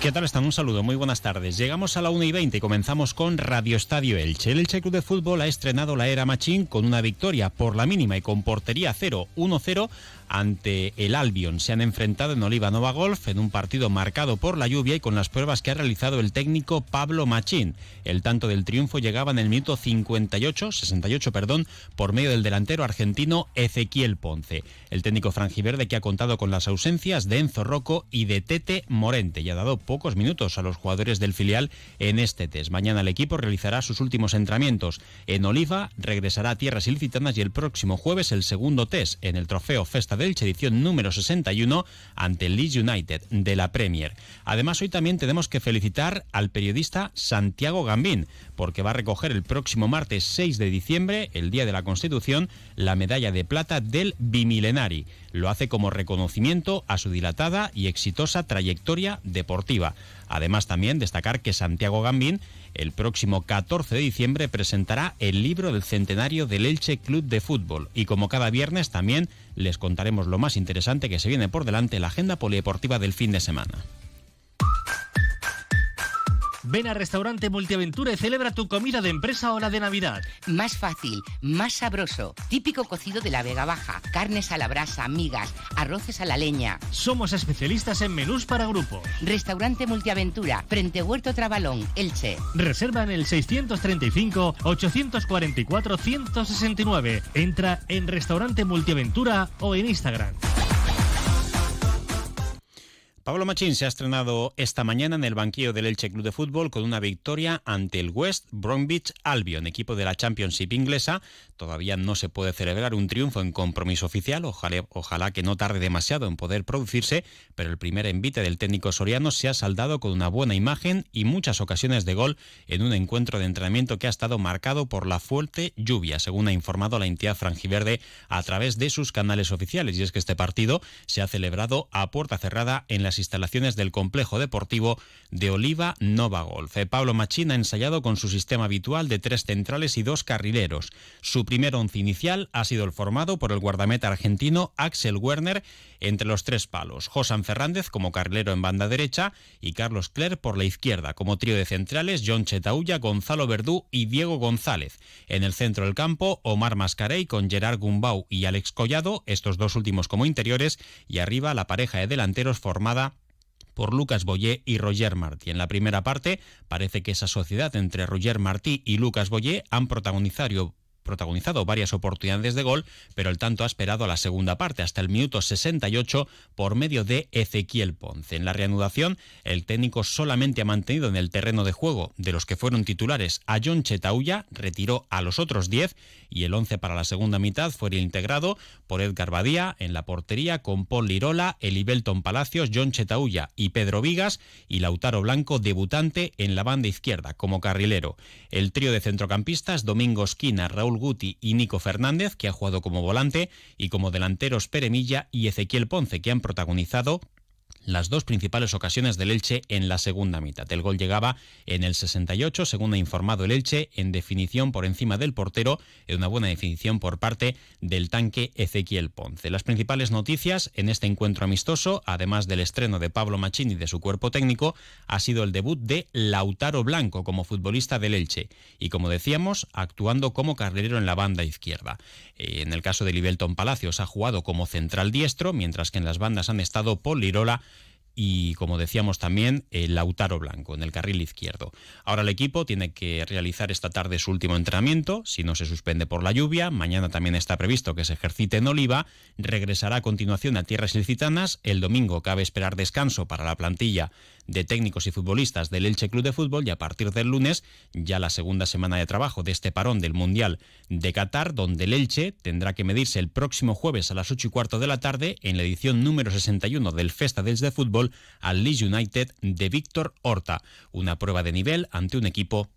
¿Qué tal están? Un saludo, muy buenas tardes. Llegamos a la 1 y 20 y comenzamos con Radio Estadio Elche. El Elche Club de Fútbol ha estrenado la era Machín con una victoria por la mínima y con portería 0-1-0 ante el Albion. Se han enfrentado en Oliva Nova Golf en un partido marcado por la lluvia y con las pruebas que ha realizado el técnico Pablo Machín. El tanto del triunfo llegaba en el minuto 58, 68, perdón, por medio del delantero argentino Ezequiel Ponce. El técnico franjiverde que ha contado con las ausencias de Enzo Rocco y de Tete Morente y ha dado pocos minutos a los jugadores del filial en este test. Mañana el equipo realizará sus últimos entrenamientos en Oliva, regresará a tierras ilicitanas y el próximo jueves el segundo test en el trofeo Festa del edición número 61 ante el Leeds United de la Premier. Además, hoy también tenemos que felicitar al periodista Santiago Gambín, porque va a recoger el próximo martes 6 de diciembre, el Día de la Constitución, la medalla de plata del Bimilenari. Lo hace como reconocimiento a su dilatada y exitosa trayectoria deportiva. Además, también destacar que Santiago Gambín el próximo 14 de diciembre presentará el libro del centenario del Elche Club de Fútbol y como cada viernes también les contaremos lo más interesante que se viene por delante la agenda polideportiva del fin de semana. Ven a Restaurante Multiaventura y celebra tu comida de empresa o la de Navidad. Más fácil, más sabroso. Típico cocido de la Vega Baja. Carnes a la brasa, migas, arroces a la leña. Somos especialistas en menús para grupo. Restaurante Multiaventura, frente Huerto Trabalón, Elche. Reserva en el 635-844-169. Entra en Restaurante Multiaventura o en Instagram. Pablo Machín se ha estrenado esta mañana en el banquillo del Elche Club de Fútbol con una victoria ante el West Bromwich Albion, equipo de la Championship inglesa. Todavía no se puede celebrar un triunfo en compromiso oficial, ojalá, que no tarde demasiado en poder producirse, pero el primer envite del técnico soriano se ha saldado con una buena imagen y muchas ocasiones de gol en un encuentro de entrenamiento que ha estado marcado por la fuerte lluvia, según ha informado la entidad franjiverde a través de sus canales oficiales. Y es que este partido se ha celebrado a puerta cerrada en las instalaciones del complejo deportivo de Oliva Nova Golf. Eh, Pablo Machín ha ensayado con su sistema habitual de tres centrales y dos carrileros. Su primer once inicial ha sido el formado por el guardameta argentino Axel Werner entre los tres palos, Josan Fernández como carrilero en banda derecha y Carlos Cler por la izquierda, como trío de centrales John Chetaulla, Gonzalo Verdú y Diego González. En el centro del campo, Omar Mascarey con Gerard Gumbau y Alex Collado, estos dos últimos como interiores, y arriba la pareja de delanteros formada por Lucas Boyé y Roger Martí. En la primera parte parece que esa sociedad entre Roger Martí y Lucas Boyé han protagonizado protagonizado varias oportunidades de gol, pero el tanto ha esperado a la segunda parte, hasta el minuto 68, por medio de Ezequiel Ponce. En la reanudación, el técnico solamente ha mantenido en el terreno de juego de los que fueron titulares a John Chetauya, retiró a los otros 10 y el 11 para la segunda mitad fue integrado por Edgar Badía en la portería con Paul Lirola, Elibelton Palacios, John Chetauya y Pedro Vigas y Lautaro Blanco debutante en la banda izquierda como carrilero. El trío de centrocampistas Domingo Esquina, Raúl Guti y Nico Fernández, que ha jugado como volante, y como delanteros Peremilla y Ezequiel Ponce, que han protagonizado las dos principales ocasiones del Elche en la segunda mitad. El gol llegaba en el 68, según ha informado el Elche, en definición por encima del portero, en una buena definición por parte del tanque Ezequiel Ponce. Las principales noticias en este encuentro amistoso, además del estreno de Pablo Machini y de su cuerpo técnico, ha sido el debut de Lautaro Blanco como futbolista del Elche y, como decíamos, actuando como carrilero en la banda izquierda. Eh, en el caso de Libelton Palacios ha jugado como central diestro, mientras que en las bandas han estado Paul Lirola y, como decíamos también, el Lautaro Blanco en el carril izquierdo. Ahora el equipo tiene que realizar esta tarde su último entrenamiento, si no se suspende por la lluvia. Mañana también está previsto que se ejercite en Oliva. Regresará a continuación a tierras ilicitanas. El domingo cabe esperar descanso para la plantilla de técnicos y futbolistas del Elche Club de Fútbol y a partir del lunes ya la segunda semana de trabajo de este parón del Mundial de Qatar, donde el Elche tendrá que medirse el próximo jueves a las 8 y cuarto de la tarde en la edición número 61 del Festa del de Fútbol al Leeds United de Víctor Horta, una prueba de nivel ante un equipo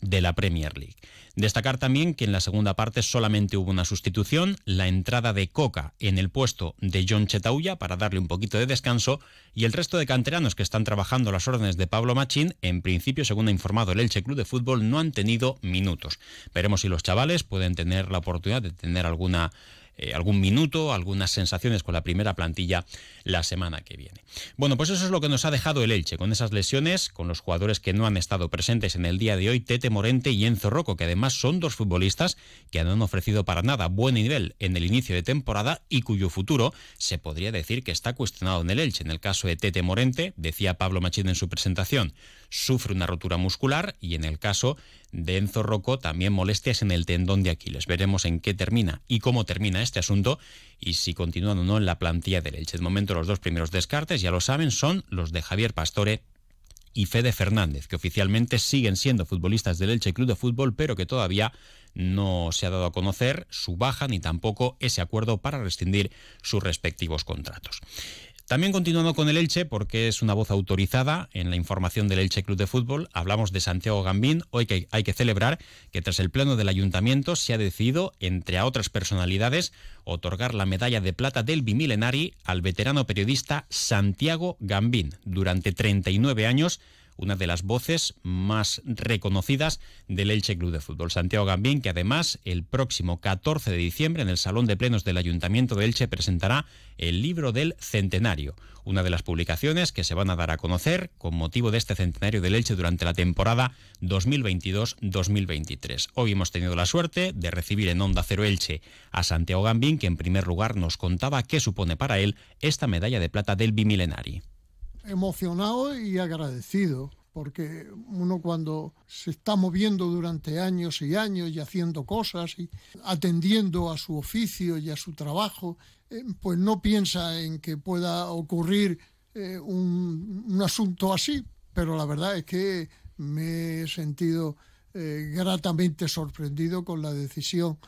de la Premier League. Destacar también que en la segunda parte solamente hubo una sustitución, la entrada de Coca en el puesto de John Chetauya para darle un poquito de descanso y el resto de canteranos que están trabajando las órdenes de Pablo Machín, en principio, según ha informado el Elche Club de Fútbol, no han tenido minutos. Veremos si los chavales pueden tener la oportunidad de tener alguna eh, algún minuto, algunas sensaciones con la primera plantilla la semana que viene. Bueno, pues eso es lo que nos ha dejado el Elche, con esas lesiones, con los jugadores que no han estado presentes en el día de hoy, Tete Morente y Enzo Rocco, que además son dos futbolistas que no han ofrecido para nada buen nivel en el inicio de temporada y cuyo futuro se podría decir que está cuestionado en el Elche. En el caso de Tete Morente, decía Pablo Machín en su presentación, sufre una rotura muscular y en el caso de Enzo Rocco también molestias en el tendón de Aquiles. Veremos en qué termina y cómo termina este asunto y si continúan o no en la plantilla del Elche. De momento los dos primeros descartes, ya lo saben, son los de Javier Pastore y Fede Fernández, que oficialmente siguen siendo futbolistas del Elche Club de Fútbol, pero que todavía no se ha dado a conocer su baja ni tampoco ese acuerdo para rescindir sus respectivos contratos. También continuando con el Elche, porque es una voz autorizada en la información del Elche Club de Fútbol, hablamos de Santiago Gambín. Hoy que hay que celebrar que tras el pleno del ayuntamiento se ha decidido, entre otras personalidades, otorgar la medalla de plata del bimilenari al veterano periodista Santiago Gambín. Durante 39 años una de las voces más reconocidas del Elche Club de Fútbol. Santiago Gambín, que además el próximo 14 de diciembre en el Salón de Plenos del Ayuntamiento de Elche presentará el libro del centenario, una de las publicaciones que se van a dar a conocer con motivo de este centenario del Elche durante la temporada 2022-2023. Hoy hemos tenido la suerte de recibir en Onda Cero Elche a Santiago Gambín, que en primer lugar nos contaba qué supone para él esta medalla de plata del Bimilenari emocionado y agradecido, porque uno cuando se está moviendo durante años y años y haciendo cosas y atendiendo a su oficio y a su trabajo, eh, pues no piensa en que pueda ocurrir eh, un, asunto así, pero la verdad es que me he sentido eh, gratamente sorprendido con la decisión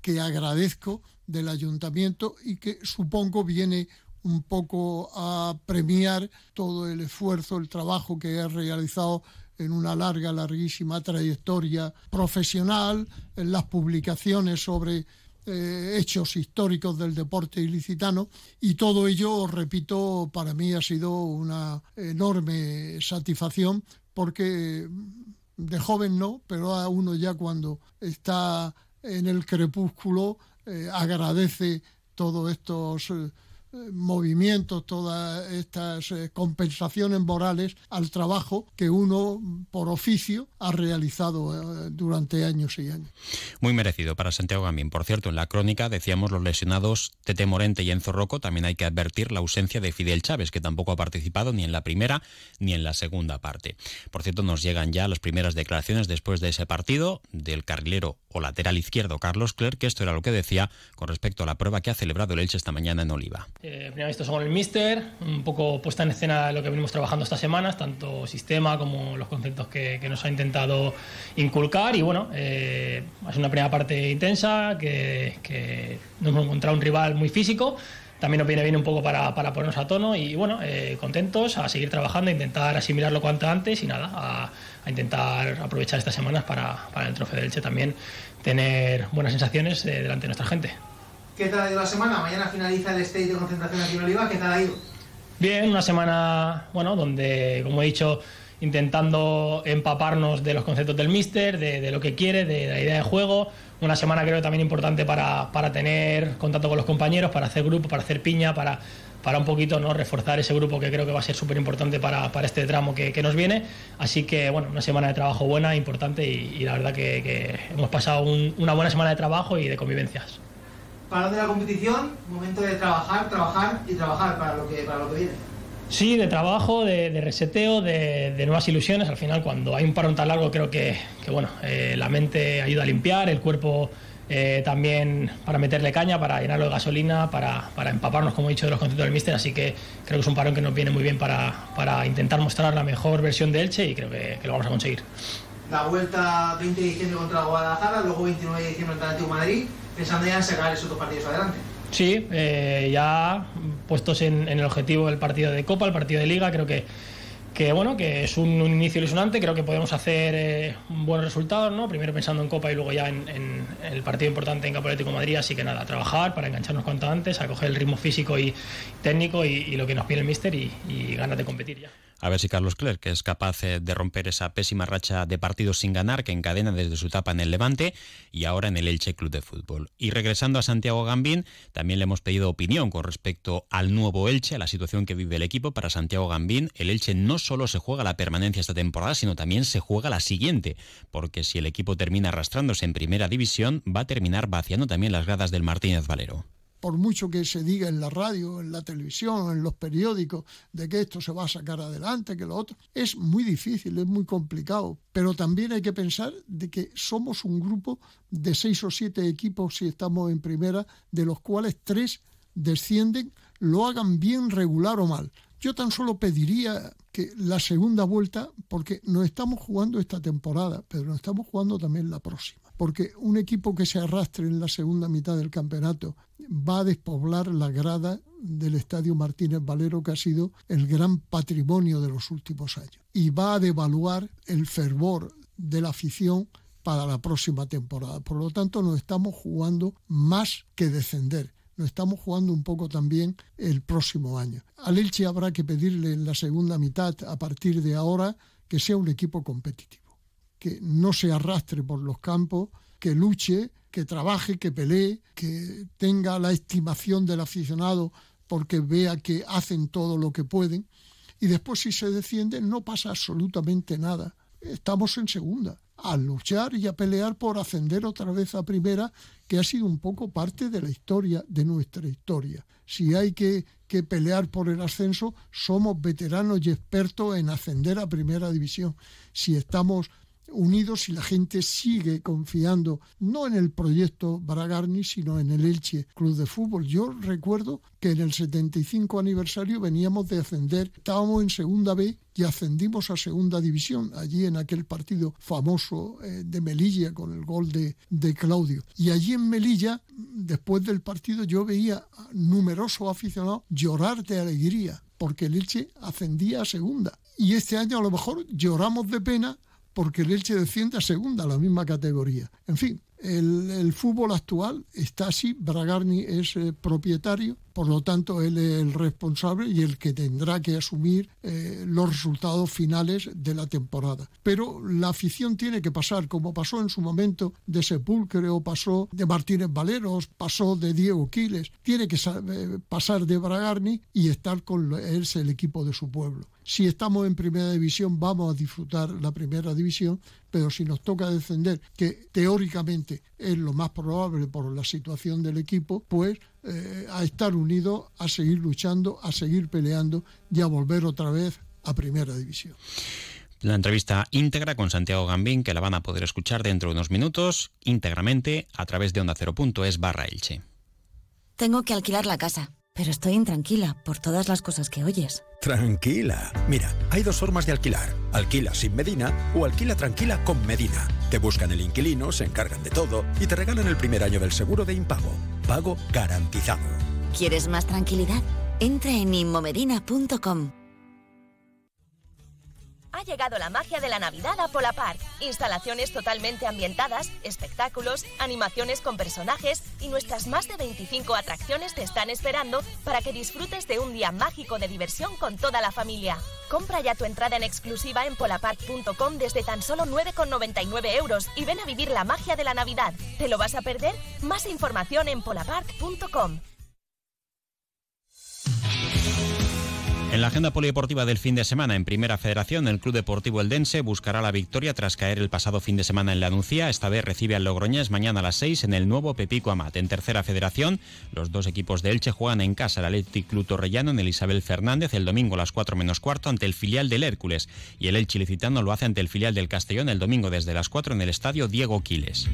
que agradezco del ayuntamiento y que supongo viene un poco a premiar todo el esfuerzo, el trabajo que he realizado en una larga, larguísima trayectoria profesional, en las publicaciones sobre eh, hechos históricos del deporte ilicitano. Y todo ello, repito, para mí ha sido una enorme satisfacción porque de joven no, pero a uno ya cuando está en el crepúsculo eh, agradece todos estos... Eh, movimientos, todas estas eh, compensaciones morales al trabajo que uno por oficio ha realizado eh, durante años y años. Muy merecido para Santiago Gamín. Por cierto, en la crónica decíamos los lesionados Tete Morente y Enzo Rocco, también hay que advertir la ausencia de Fidel Chávez, que tampoco ha participado ni en la primera ni en la segunda parte. Por cierto, nos llegan ya las primeras declaraciones después de ese partido del carrilero o lateral izquierdo Carlos Clerc, que esto era lo que decía con respecto a la prueba que ha celebrado el Elche esta mañana en Oliva. Eh, primero visto con el Mister, un poco puesta en escena lo que venimos trabajando estas semanas, tanto sistema como los conceptos que, nos ha intentado inculcar. Y bueno, eh, es una primera parte intensa, que, que nos hemos encontrado un rival muy físico. También nos viene bien un poco para, para ponernos a tono y bueno, eh, contentos a seguir trabajando, a intentar asimilarlo cuanto antes y nada, a, intentar aprovechar estas semanas para, para el trofeo del Elche también tener buenas sensaciones eh, delante de nuestra gente. ¿Qué tal ha ido la semana? Mañana finaliza el stage de concentración aquí en Oliva. ¿Qué tal ha ido? Bien, una semana, bueno, donde, como he dicho, intentando empaparnos de los conceptos del míster, de, lo que quiere, de, la idea de juego. Una semana creo también importante para, para tener contacto con los compañeros, para hacer grupo, para hacer piña, para, para un poquito ¿no? reforzar ese grupo que creo que va a ser súper importante para, para, este tramo que, que, nos viene. Así que, bueno, una semana de trabajo buena, importante y, la verdad que, que hemos pasado una buena semana de trabajo y de convivencias para de la competición, momento de trabajar, trabajar y trabajar para lo que, para lo que viene. Sí, de trabajo, de, reseteo, de, nuevas ilusiones. Al final, cuando hay un parón tan largo, creo que, bueno, eh, la mente ayuda a limpiar, el cuerpo eh, también para meterle caña, para llenarlo de gasolina, para, empaparnos, como he dicho, de los conceptos del míster. Así que creo que es un parón que nos viene muy bien para, intentar mostrar la mejor versión de Elche y creo que, lo vamos a conseguir. La vuelta 20 de diciembre contra Guadalajara, luego 29 de diciembre contra Atlético Madrid pensando ya en sacar esos dos partidos adelante. Sí, eh, ya puestos en, el objetivo del partido de Copa, el partido de Liga, creo que, que bueno, que es un, inicio ilusionante, creo que podemos hacer eh, buenos resultados, ¿no? Primero pensando en Copa y luego ya en, el partido importante en Campo Atlético Madrid, así que nada, trabajar para engancharnos cuanto antes, a coger el ritmo físico y técnico y, lo que nos pide el míster y, y ganas de competir ya. A ver si Carlos Clerc es capaz eh, de romper esa pésima racha de partidos sin ganar que encadena desde su etapa en el Levante y ahora en el Elche Club de Fútbol. Y regresando a Santiago Gambín, también le hemos pedido opinión con respecto al nuevo Elche, a la situación que vive el equipo. Para Santiago Gambín, el Elche no solo se juega la permanencia esta temporada, sino también se juega la siguiente, porque si el equipo termina arrastrándose en primera división, va a terminar vaciando también las gradas del Martínez Valero por mucho que se diga en la radio, en la televisión, en los periódicos, de que esto se va a sacar adelante, que lo otro, es muy difícil, es muy complicado. Pero también hay que pensar de que somos un grupo de seis o siete equipos si estamos en primera, de los cuales tres descienden, lo hagan bien, regular o mal. Yo tan solo pediría que la segunda vuelta, porque no estamos jugando esta temporada, pero no estamos jugando también la próxima porque un equipo que se arrastre en la segunda mitad del campeonato va a despoblar la grada del Estadio Martínez Valero, que ha sido el gran patrimonio de los últimos años, y va a devaluar el fervor de la afición para la próxima temporada. Por lo tanto, nos estamos jugando más que descender. Nos estamos jugando un poco también el próximo año. Al Elche habrá que pedirle en la segunda mitad, a partir de ahora, que sea un equipo competitivo que no se arrastre por los campos, que luche, que trabaje, que pelee, que tenga la estimación del aficionado porque vea que hacen todo lo que pueden. Y después si se desciende no pasa absolutamente nada. Estamos en segunda, a luchar y a pelear por ascender otra vez a primera, que ha sido un poco parte de la historia, de nuestra historia. Si hay que pelear por el ascenso, somos veteranos y expertos en ascender a primera división. Si estamos unidos y la gente sigue confiando no en el proyecto Bragarni, sino en el Elche Club de Fútbol. Yo recuerdo que en el 75 aniversario veníamos de ascender, estábamos en Segunda B y ascendimos a Segunda División, allí en aquel partido famoso eh, de Melilla con el gol de, de Claudio. Y allí en Melilla, después del partido, yo veía a numerosos aficionados llorar de alegría porque el Elche ascendía a Segunda. Y este año a lo mejor lloramos de pena porque el Elche desciende a segunda, la misma categoría. En fin, el, fútbol actual está así, Bragarni es eh, propietario, por lo tanto él es el responsable y el que tendrá que asumir eh, los resultados finales de la temporada. Pero la afición tiene que pasar, como pasó en su momento de Sepulcre o pasó de Martínez Valeros, pasó de Diego Quiles, tiene que eh, pasar de Bragarni y estar con él, el equipo de su pueblo. Si estamos en primera división, vamos a disfrutar la primera división, pero si nos toca descender, que teóricamente es lo más probable por la situación del equipo, pues eh, a estar unidos, a seguir luchando, a seguir peleando y a volver otra vez a primera división. La entrevista íntegra con Santiago Gambín, que la van a poder escuchar dentro de unos minutos, íntegramente a través de onda es barra Elche. Tengo que alquilar la casa pero estoy intranquila por todas las cosas que oyes. Tranquila. Mira, hay dos formas de alquilar. Alquila sin Medina o alquila tranquila con Medina. Te buscan el inquilino, se encargan de todo y te regalan el primer año del seguro de impago. Pago garantizado. ¿Quieres más tranquilidad? Entra en inmomedina.com. Ha llegado la magia de la Navidad a Park. Instalaciones totalmente ambientadas, espectáculos, animaciones con personajes y nuestras más de 25 atracciones te están esperando para que disfrutes de un día mágico de diversión con toda la familia. Compra ya tu entrada en exclusiva en polapark.com desde tan solo 9,99 euros y ven a vivir la magia de la Navidad. ¿Te lo vas a perder? Más información en polapark.com. En la agenda polideportiva del fin de semana en Primera Federación, el Club Deportivo Eldense buscará la victoria tras caer el pasado fin de semana en la Anuncia. Esta vez recibe al Logroñés mañana a las 6 en el nuevo Pepico Amat. En Tercera Federación, los dos equipos de Elche juegan en casa el Athletic Club Torrellano en el Isabel Fernández el domingo a las 4 menos cuarto ante el filial del Hércules y el Elche Licitano lo hace ante el filial del Castellón el domingo desde las 4 en el Estadio Diego Quiles.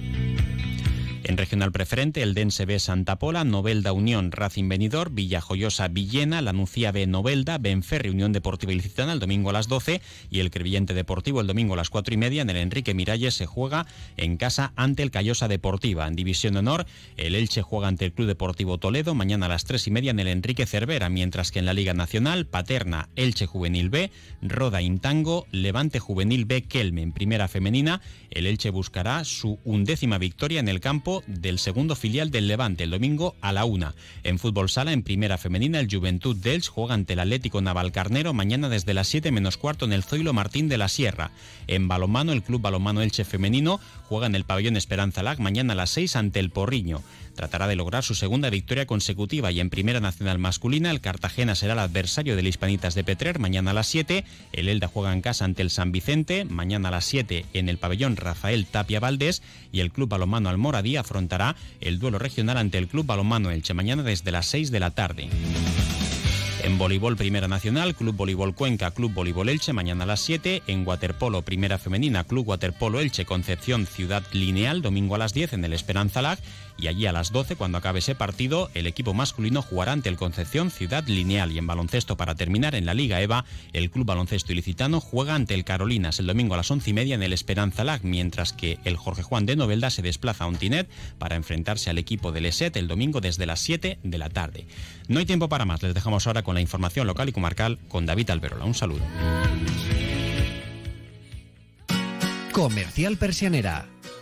En regional preferente, el Dense B Santa Pola, Novelda Unión, Racing Venidor, Villajoyosa Villena, la Nucía B Novelda, Benferri Unión Deportiva Ilicitana el domingo a las 12 y el Crevillente Deportivo el domingo a las 4 y media en el Enrique Miralles se juega en casa ante el Callosa Deportiva. En División de Honor, el Elche juega ante el Club Deportivo Toledo mañana a las 3 y media en el Enrique Cervera, mientras que en la Liga Nacional, Paterna, Elche Juvenil B, Roda Intango, Levante Juvenil B, Kelme en primera femenina, el Elche buscará su undécima victoria en el campo del segundo filial del Levante el domingo a la una. En fútbol sala, en primera femenina, el Juventud dels juega ante el Atlético Navalcarnero mañana desde las 7 menos cuarto en el Zoilo Martín de la Sierra. En balonmano, el Club Balonmano Elche Femenino juega en el pabellón Esperanza Lag mañana a las 6 ante el Porriño. Tratará de lograr su segunda victoria consecutiva y en Primera Nacional Masculina el Cartagena será el adversario del Hispanitas de Petrer mañana a las 7. El Elda juega en casa ante el San Vicente mañana a las 7 en el pabellón Rafael Tapia Valdés y el Club Balonmano Almoradí afrontará el duelo regional ante el Club Balonmano Elche mañana desde las 6 de la tarde. En voleibol Primera Nacional, Club Voleibol Cuenca, Club Voleibol Elche, mañana a las 7. En waterpolo Primera Femenina, Club Waterpolo Elche, Concepción Ciudad Lineal, domingo a las 10 en el Esperanza Lag. Y allí a las 12, cuando acabe ese partido, el equipo masculino jugará ante el Concepción Ciudad Lineal. Y en baloncesto, para terminar, en la Liga EVA, el Club Baloncesto Ilicitano juega ante el Carolinas el domingo a las 11 y media en el Esperanza Lag, mientras que el Jorge Juan de Novelda se desplaza a Untinet para enfrentarse al equipo del ESET el domingo desde las 7 de la tarde. No hay tiempo para más, les dejamos ahora con la información local y comarcal con David Alberola. Un saludo. Comercial Persianera.